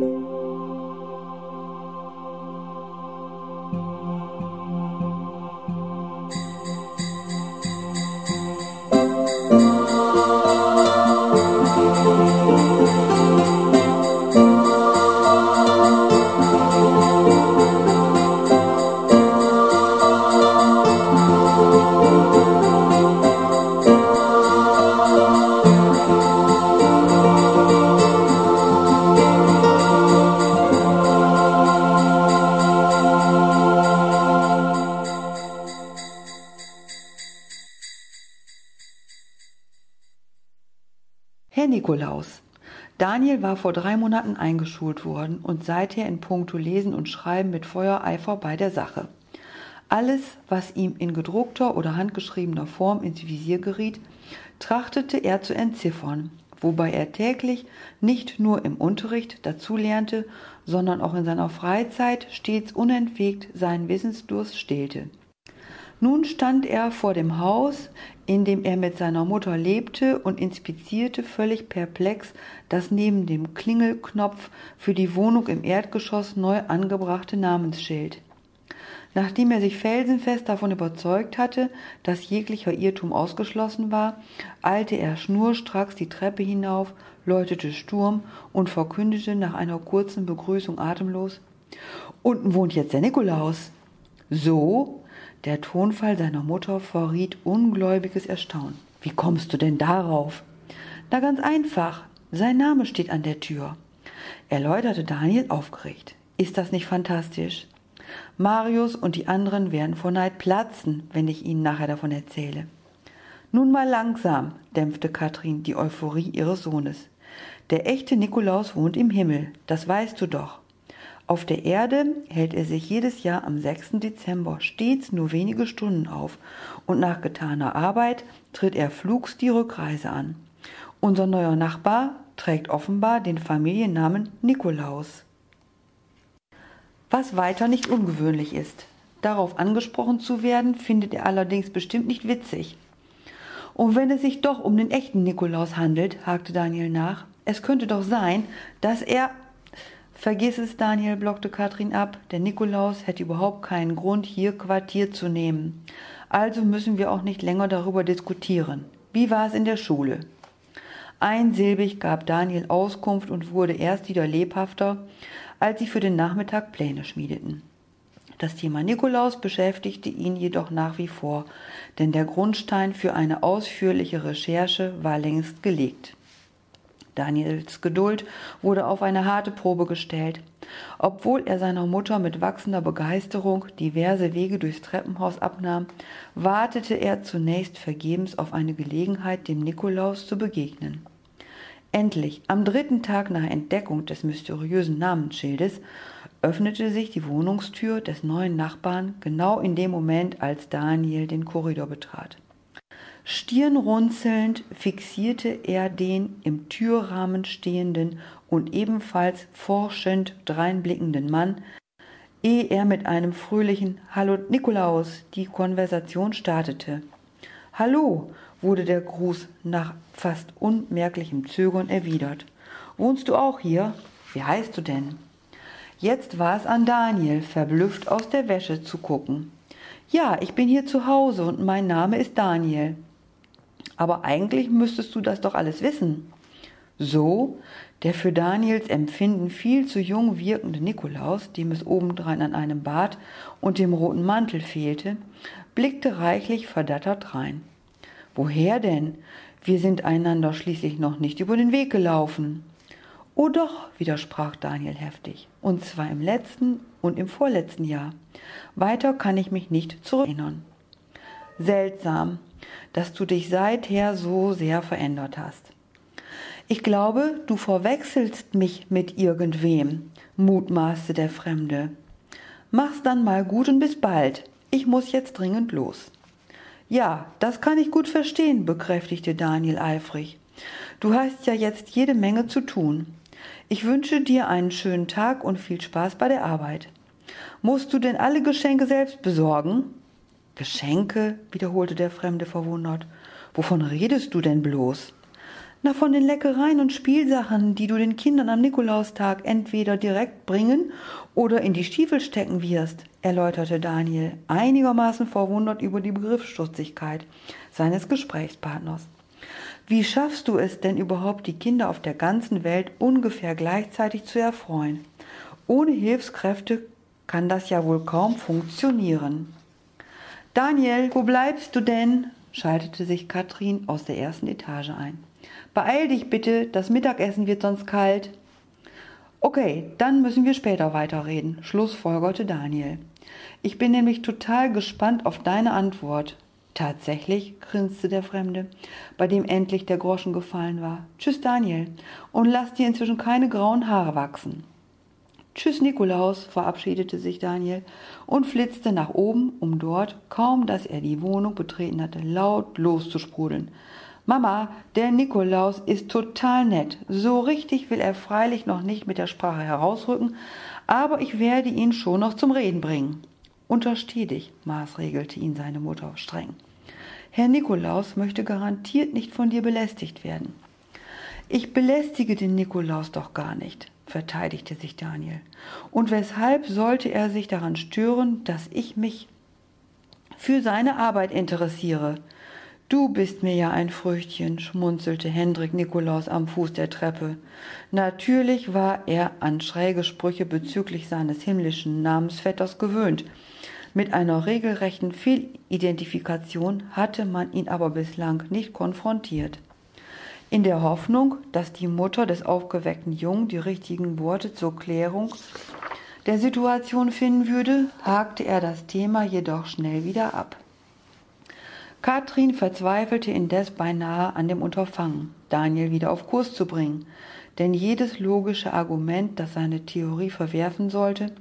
Herr Nikolaus. Daniel war vor drei Monaten eingeschult worden und seither in puncto Lesen und Schreiben mit Feuereifer bei der Sache. Alles, was ihm in gedruckter oder handgeschriebener Form ins Visier geriet, trachtete er zu entziffern, wobei er täglich nicht nur im Unterricht dazulernte, sondern auch in seiner Freizeit stets unentwegt seinen Wissensdurst stillte. Nun stand er vor dem Haus, in dem er mit seiner Mutter lebte und inspizierte völlig perplex das neben dem Klingelknopf für die Wohnung im Erdgeschoss neu angebrachte Namensschild. Nachdem er sich felsenfest davon überzeugt hatte, dass jeglicher Irrtum ausgeschlossen war, eilte er schnurstracks die Treppe hinauf, läutete Sturm und verkündete nach einer kurzen Begrüßung atemlos Unten wohnt jetzt der Nikolaus. So? Der Tonfall seiner Mutter verriet ungläubiges Erstaunen. Wie kommst du denn darauf? Na ganz einfach. Sein Name steht an der Tür. Erläuterte Daniel aufgeregt. Ist das nicht fantastisch? Marius und die anderen werden vor Neid platzen, wenn ich ihnen nachher davon erzähle. Nun mal langsam, dämpfte Katrin die Euphorie ihres Sohnes. Der echte Nikolaus wohnt im Himmel, das weißt du doch. Auf der Erde hält er sich jedes Jahr am 6. Dezember stets nur wenige Stunden auf und nach getaner Arbeit tritt er flugs die Rückreise an. Unser neuer Nachbar trägt offenbar den Familiennamen Nikolaus. Was weiter nicht ungewöhnlich ist. Darauf angesprochen zu werden, findet er allerdings bestimmt nicht witzig. Und wenn es sich doch um den echten Nikolaus handelt, hakte Daniel nach, es könnte doch sein, dass er Vergiss es, Daniel, blockte Katrin ab. Der Nikolaus hätte überhaupt keinen Grund, hier Quartier zu nehmen. Also müssen wir auch nicht länger darüber diskutieren. Wie war es in der Schule? Einsilbig gab Daniel Auskunft und wurde erst wieder lebhafter, als sie für den Nachmittag Pläne schmiedeten. Das Thema Nikolaus beschäftigte ihn jedoch nach wie vor, denn der Grundstein für eine ausführliche Recherche war längst gelegt. Daniels Geduld wurde auf eine harte Probe gestellt. Obwohl er seiner Mutter mit wachsender Begeisterung diverse Wege durchs Treppenhaus abnahm, wartete er zunächst vergebens auf eine Gelegenheit, dem Nikolaus zu begegnen. Endlich, am dritten Tag nach Entdeckung des mysteriösen Namensschildes, öffnete sich die Wohnungstür des neuen Nachbarn genau in dem Moment, als Daniel den Korridor betrat. Stirnrunzelnd fixierte er den im Türrahmen stehenden und ebenfalls forschend dreinblickenden Mann, ehe er mit einem fröhlichen Hallo Nikolaus die Konversation startete. Hallo, wurde der Gruß nach fast unmerklichem Zögern erwidert. Wohnst du auch hier? Wie heißt du denn? Jetzt war es an Daniel, verblüfft aus der Wäsche zu gucken. Ja, ich bin hier zu Hause und mein Name ist Daniel. Aber eigentlich müsstest du das doch alles wissen. So, der für Daniels Empfinden viel zu jung wirkende Nikolaus, dem es obendrein an einem Bart und dem roten Mantel fehlte, blickte reichlich verdattert rein. Woher denn? Wir sind einander schließlich noch nicht über den Weg gelaufen. Oh doch, widersprach Daniel heftig, und zwar im letzten und im vorletzten Jahr. Weiter kann ich mich nicht zurückerinnern. Seltsam, dass du dich seither so sehr verändert hast. Ich glaube, du verwechselst mich mit irgendwem, mutmaßte der Fremde. Mach's dann mal gut und bis bald. Ich muss jetzt dringend los. Ja, das kann ich gut verstehen, bekräftigte Daniel eifrig. Du hast ja jetzt jede Menge zu tun. Ich wünsche dir einen schönen Tag und viel Spaß bei der Arbeit. Musst du denn alle Geschenke selbst besorgen? Geschenke? wiederholte der Fremde verwundert. Wovon redest du denn bloß? Na, von den Leckereien und Spielsachen, die du den Kindern am Nikolaustag entweder direkt bringen oder in die Stiefel stecken wirst, erläuterte Daniel, einigermaßen verwundert über die Begriffsstutzigkeit seines Gesprächspartners. Wie schaffst du es denn überhaupt, die Kinder auf der ganzen Welt ungefähr gleichzeitig zu erfreuen? Ohne Hilfskräfte kann das ja wohl kaum funktionieren. Daniel, wo bleibst du denn? schaltete sich Katrin aus der ersten Etage ein. Beeil dich bitte, das Mittagessen wird sonst kalt. Okay, dann müssen wir später weiterreden, schlussfolgerte Daniel. Ich bin nämlich total gespannt auf deine Antwort. Tatsächlich, grinste der Fremde, bei dem endlich der Groschen gefallen war. Tschüss, Daniel, und lass dir inzwischen keine grauen Haare wachsen. Tschüss, Nikolaus, verabschiedete sich Daniel und flitzte nach oben, um dort, kaum dass er die Wohnung betreten hatte, laut loszusprudeln. Mama, der Nikolaus ist total nett. So richtig will er freilich noch nicht mit der Sprache herausrücken, aber ich werde ihn schon noch zum Reden bringen. Untersteh dich, maßregelte ihn seine Mutter streng. Herr Nikolaus möchte garantiert nicht von dir belästigt werden. Ich belästige den Nikolaus doch gar nicht, verteidigte sich Daniel. Und weshalb sollte er sich daran stören, dass ich mich für seine Arbeit interessiere? Du bist mir ja ein Früchtchen, schmunzelte Hendrik Nikolaus am Fuß der Treppe. Natürlich war er an schräge Sprüche bezüglich seines himmlischen Namensvetters gewöhnt. Mit einer regelrechten Fehlidentifikation hatte man ihn aber bislang nicht konfrontiert. In der Hoffnung, dass die Mutter des aufgeweckten Jungen die richtigen Worte zur Klärung der Situation finden würde, hakte er das Thema jedoch schnell wieder ab. Katrin verzweifelte indes beinahe an dem Unterfangen, Daniel wieder auf Kurs zu bringen, denn jedes logische Argument, das seine Theorie verwerfen sollte,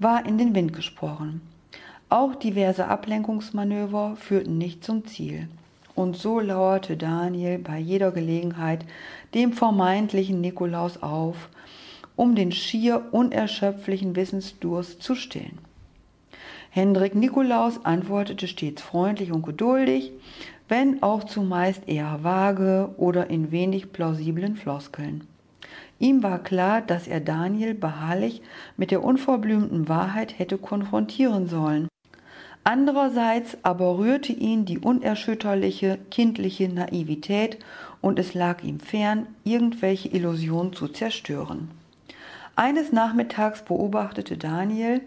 war in den Wind gesprochen. Auch diverse Ablenkungsmanöver führten nicht zum Ziel. Und so lauerte Daniel bei jeder Gelegenheit dem vermeintlichen Nikolaus auf, um den schier unerschöpflichen Wissensdurst zu stillen. Hendrik Nikolaus antwortete stets freundlich und geduldig, wenn auch zumeist eher vage oder in wenig plausiblen Floskeln. Ihm war klar, dass er Daniel beharrlich mit der unverblümten Wahrheit hätte konfrontieren sollen. Andererseits aber rührte ihn die unerschütterliche kindliche Naivität und es lag ihm fern, irgendwelche Illusionen zu zerstören. Eines Nachmittags beobachtete Daniel,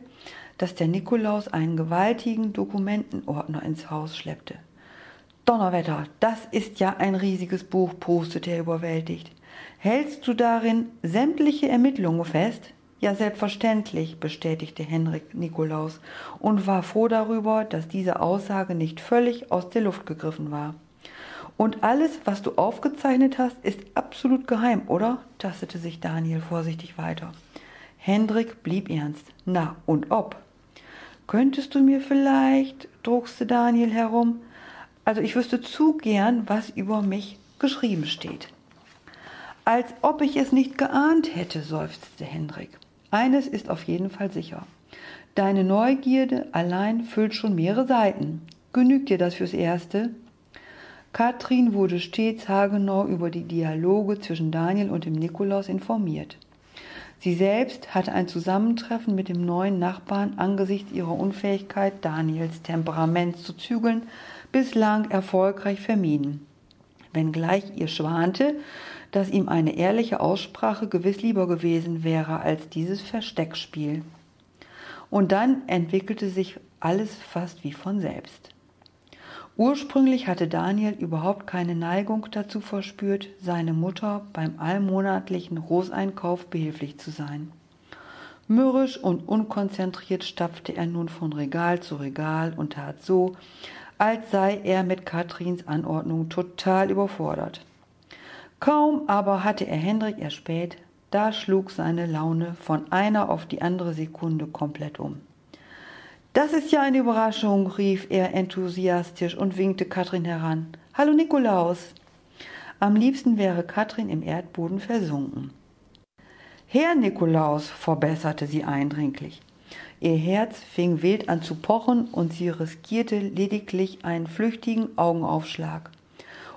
dass der Nikolaus einen gewaltigen Dokumentenordner ins Haus schleppte. Donnerwetter, das ist ja ein riesiges Buch, prostete er überwältigt. Hältst du darin sämtliche Ermittlungen fest? Ja, selbstverständlich, bestätigte Henrik Nikolaus und war froh darüber, dass diese Aussage nicht völlig aus der Luft gegriffen war. Und alles, was du aufgezeichnet hast, ist absolut geheim, oder? tastete sich Daniel vorsichtig weiter. Hendrik blieb ernst. Na, und ob? Könntest du mir vielleicht, druckste Daniel herum, also ich wüsste zu gern, was über mich geschrieben steht. Als ob ich es nicht geahnt hätte, seufzte Hendrik. Eines ist auf jeden Fall sicher. Deine Neugierde allein füllt schon mehrere Seiten. Genügt dir das fürs Erste? Katrin wurde stets haargenau über die Dialoge zwischen Daniel und dem Nikolaus informiert. Sie selbst hatte ein Zusammentreffen mit dem neuen Nachbarn angesichts ihrer Unfähigkeit, Daniels Temperament zu zügeln, bislang erfolgreich vermieden. Wenngleich ihr schwante, dass ihm eine ehrliche Aussprache gewiss lieber gewesen wäre als dieses Versteckspiel. Und dann entwickelte sich alles fast wie von selbst. Ursprünglich hatte Daniel überhaupt keine Neigung dazu verspürt, seine Mutter beim allmonatlichen Großeinkauf behilflich zu sein. Mürrisch und unkonzentriert stapfte er nun von Regal zu Regal und tat so, als sei er mit Katrins Anordnung total überfordert. Kaum aber hatte er Hendrik erspäht, da schlug seine Laune von einer auf die andere Sekunde komplett um. Das ist ja eine Überraschung, rief er enthusiastisch und winkte Katrin heran. Hallo Nikolaus. Am liebsten wäre Katrin im Erdboden versunken. Herr Nikolaus, verbesserte sie eindringlich. Ihr Herz fing wild an zu pochen und sie riskierte lediglich einen flüchtigen Augenaufschlag.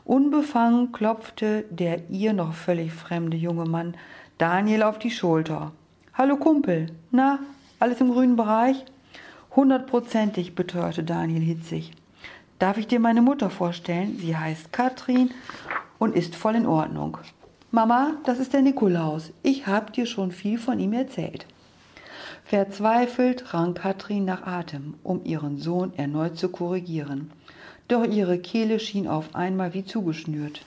Unbefangen klopfte der ihr noch völlig fremde junge Mann Daniel auf die Schulter. Hallo Kumpel, na, alles im grünen Bereich? Hundertprozentig, beteuerte Daniel hitzig. Darf ich dir meine Mutter vorstellen? Sie heißt Katrin und ist voll in Ordnung. Mama, das ist der Nikolaus. Ich hab dir schon viel von ihm erzählt. Verzweifelt rang Katrin nach Atem, um ihren Sohn erneut zu korrigieren. Doch ihre Kehle schien auf einmal wie zugeschnürt.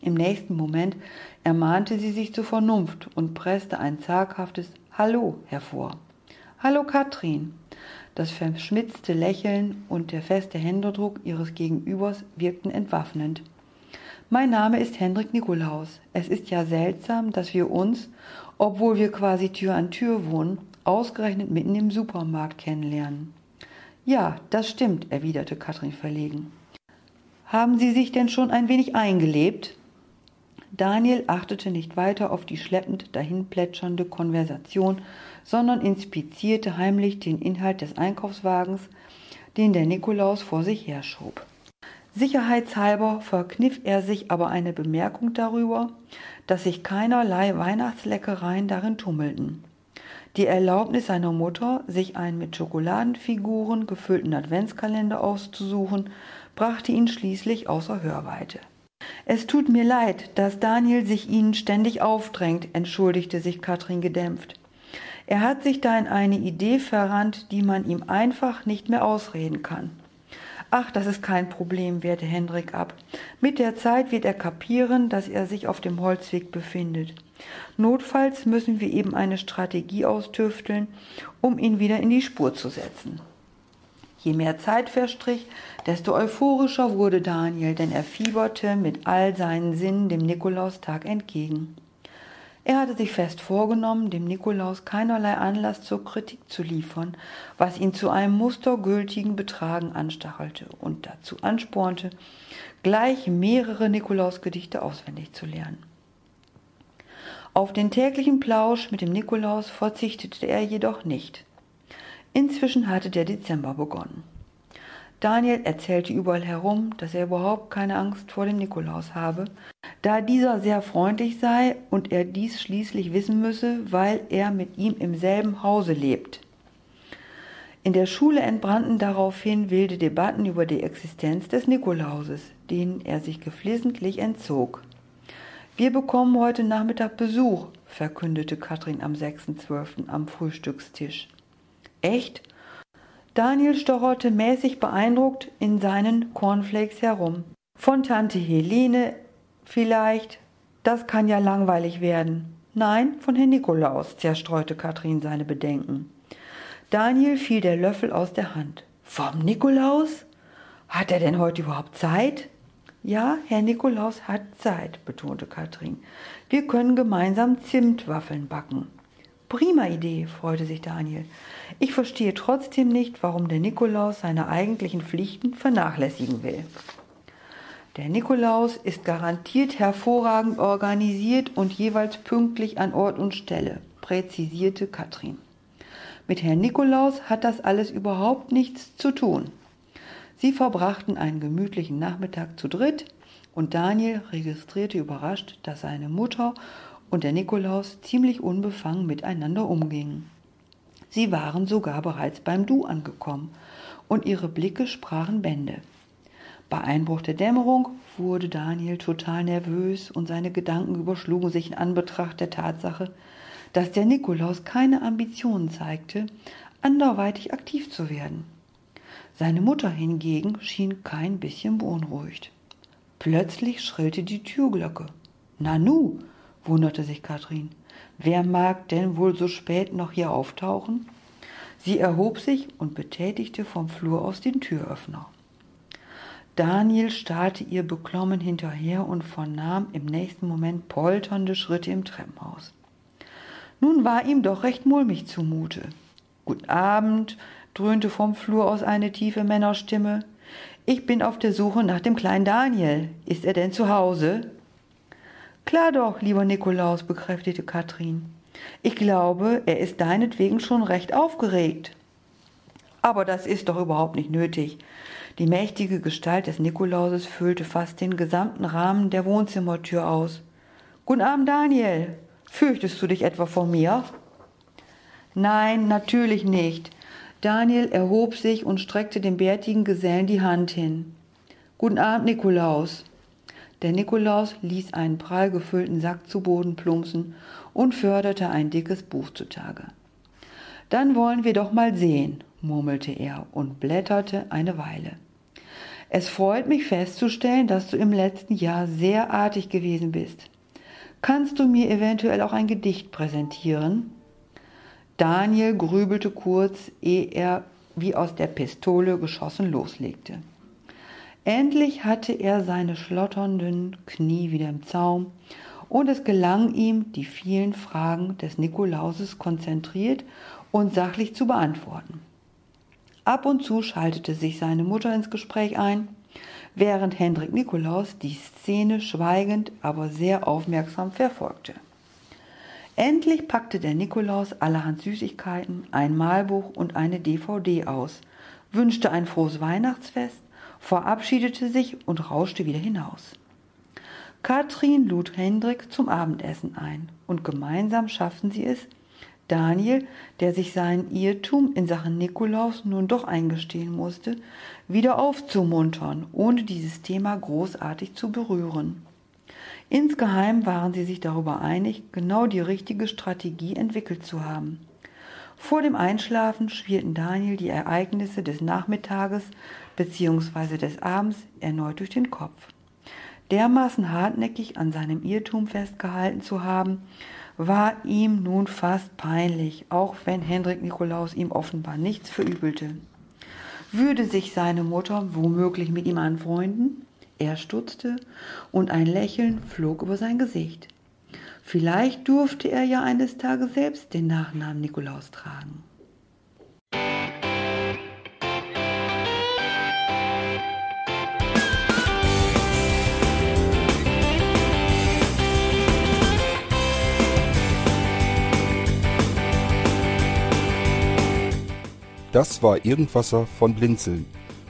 Im nächsten Moment ermahnte sie sich zur Vernunft und presste ein zaghaftes Hallo hervor. Hallo Katrin. Das verschmitzte Lächeln und der feste Händedruck ihres Gegenübers wirkten entwaffnend. Mein Name ist Hendrik Nikolaus. Es ist ja seltsam, dass wir uns, obwohl wir quasi Tür an Tür wohnen, ausgerechnet mitten im Supermarkt kennenlernen. Ja, das stimmt, erwiderte Katrin verlegen. Haben Sie sich denn schon ein wenig eingelebt? Daniel achtete nicht weiter auf die schleppend dahinplätschernde Konversation, sondern inspizierte heimlich den Inhalt des Einkaufswagens, den der Nikolaus vor sich herschob. Sicherheitshalber verkniff er sich aber eine Bemerkung darüber, dass sich keinerlei Weihnachtsleckereien darin tummelten. Die Erlaubnis seiner Mutter, sich einen mit Schokoladenfiguren gefüllten Adventskalender auszusuchen, brachte ihn schließlich außer Hörweite. Es tut mir leid, dass Daniel sich Ihnen ständig aufdrängt, entschuldigte sich Katrin gedämpft. Er hat sich da in eine Idee verrannt, die man ihm einfach nicht mehr ausreden kann. Ach, das ist kein Problem, wehrte Hendrik ab. Mit der Zeit wird er kapieren, dass er sich auf dem Holzweg befindet. Notfalls müssen wir eben eine Strategie austüfteln, um ihn wieder in die Spur zu setzen. Je mehr Zeit verstrich, desto euphorischer wurde Daniel, denn er fieberte mit all seinen Sinnen dem Nikolaustag entgegen. Er hatte sich fest vorgenommen, dem Nikolaus keinerlei Anlass zur Kritik zu liefern, was ihn zu einem mustergültigen Betragen anstachelte und dazu anspornte, gleich mehrere Nikolausgedichte auswendig zu lernen. Auf den täglichen Plausch mit dem Nikolaus verzichtete er jedoch nicht. Inzwischen hatte der Dezember begonnen. Daniel erzählte überall herum, dass er überhaupt keine Angst vor dem Nikolaus habe, da dieser sehr freundlich sei und er dies schließlich wissen müsse, weil er mit ihm im selben Hause lebt. In der Schule entbrannten daraufhin wilde Debatten über die Existenz des Nikolauses, denen er sich geflissentlich entzog. Wir bekommen heute Nachmittag Besuch, verkündete Katrin am 6.12. am Frühstückstisch. Echt? Daniel stocherte mäßig beeindruckt in seinen Cornflakes herum. Von Tante Helene vielleicht? Das kann ja langweilig werden. Nein, von Herrn Nikolaus, zerstreute Katrin seine Bedenken. Daniel fiel der Löffel aus der Hand. Vom Nikolaus? Hat er denn heute überhaupt Zeit? Ja, Herr Nikolaus hat Zeit, betonte Katrin. Wir können gemeinsam Zimtwaffeln backen. Prima Idee, freute sich Daniel. Ich verstehe trotzdem nicht, warum der Nikolaus seine eigentlichen Pflichten vernachlässigen will. Der Nikolaus ist garantiert hervorragend organisiert und jeweils pünktlich an Ort und Stelle, präzisierte Katrin. Mit Herrn Nikolaus hat das alles überhaupt nichts zu tun. Sie verbrachten einen gemütlichen Nachmittag zu dritt und Daniel registrierte überrascht, dass seine Mutter und der Nikolaus ziemlich unbefangen miteinander umgingen. Sie waren sogar bereits beim Du angekommen und ihre Blicke sprachen Bände. Bei Einbruch der Dämmerung wurde Daniel total nervös und seine Gedanken überschlugen sich in Anbetracht der Tatsache, dass der Nikolaus keine Ambitionen zeigte, anderweitig aktiv zu werden. Seine Mutter hingegen schien kein bisschen beunruhigt. Plötzlich schrillte die Türglocke. Nanu, wunderte sich Katrin. Wer mag denn wohl so spät noch hier auftauchen? Sie erhob sich und betätigte vom Flur aus den Türöffner. Daniel starrte ihr beklommen hinterher und vernahm im nächsten Moment polternde Schritte im Treppenhaus. Nun war ihm doch recht mulmig zumute. Guten Abend, dröhnte vom Flur aus eine tiefe Männerstimme. Ich bin auf der Suche nach dem kleinen Daniel. Ist er denn zu Hause? Klar doch, lieber Nikolaus, bekräftigte Katrin. Ich glaube, er ist deinetwegen schon recht aufgeregt. Aber das ist doch überhaupt nicht nötig. Die mächtige Gestalt des Nikolauses füllte fast den gesamten Rahmen der Wohnzimmertür aus. Guten Abend, Daniel. Fürchtest du dich etwa vor mir? Nein, natürlich nicht. Daniel erhob sich und streckte dem bärtigen Gesellen die Hand hin. Guten Abend, Nikolaus. Der Nikolaus ließ einen prall gefüllten Sack zu Boden plumpsen und förderte ein dickes Buch zutage. Dann wollen wir doch mal sehen, murmelte er und blätterte eine Weile. Es freut mich festzustellen, dass du im letzten Jahr sehr artig gewesen bist. Kannst du mir eventuell auch ein Gedicht präsentieren? Daniel grübelte kurz, ehe er wie aus der Pistole geschossen loslegte. Endlich hatte er seine schlotternden Knie wieder im Zaum, und es gelang ihm, die vielen Fragen des Nikolauses konzentriert und sachlich zu beantworten. Ab und zu schaltete sich seine Mutter ins Gespräch ein, während Hendrik Nikolaus die Szene schweigend, aber sehr aufmerksam verfolgte. Endlich packte der Nikolaus allerhand Süßigkeiten, ein Malbuch und eine DVD aus, wünschte ein frohes Weihnachtsfest verabschiedete sich und rauschte wieder hinaus. Katrin lud Hendrik zum Abendessen ein und gemeinsam schafften sie es, Daniel, der sich seinen Irrtum in Sachen Nikolaus nun doch eingestehen musste, wieder aufzumuntern, ohne dieses Thema großartig zu berühren. Insgeheim waren sie sich darüber einig, genau die richtige Strategie entwickelt zu haben. Vor dem Einschlafen spielten Daniel die Ereignisse des Nachmittages bzw. des Abends erneut durch den Kopf. Dermaßen hartnäckig an seinem Irrtum festgehalten zu haben, war ihm nun fast peinlich, auch wenn Hendrik Nikolaus ihm offenbar nichts verübelte. Würde sich seine Mutter womöglich mit ihm anfreunden? Er stutzte und ein Lächeln flog über sein Gesicht. Vielleicht durfte er ja eines Tages selbst den Nachnamen Nikolaus tragen. Das war Irgendwasser von Blinzeln.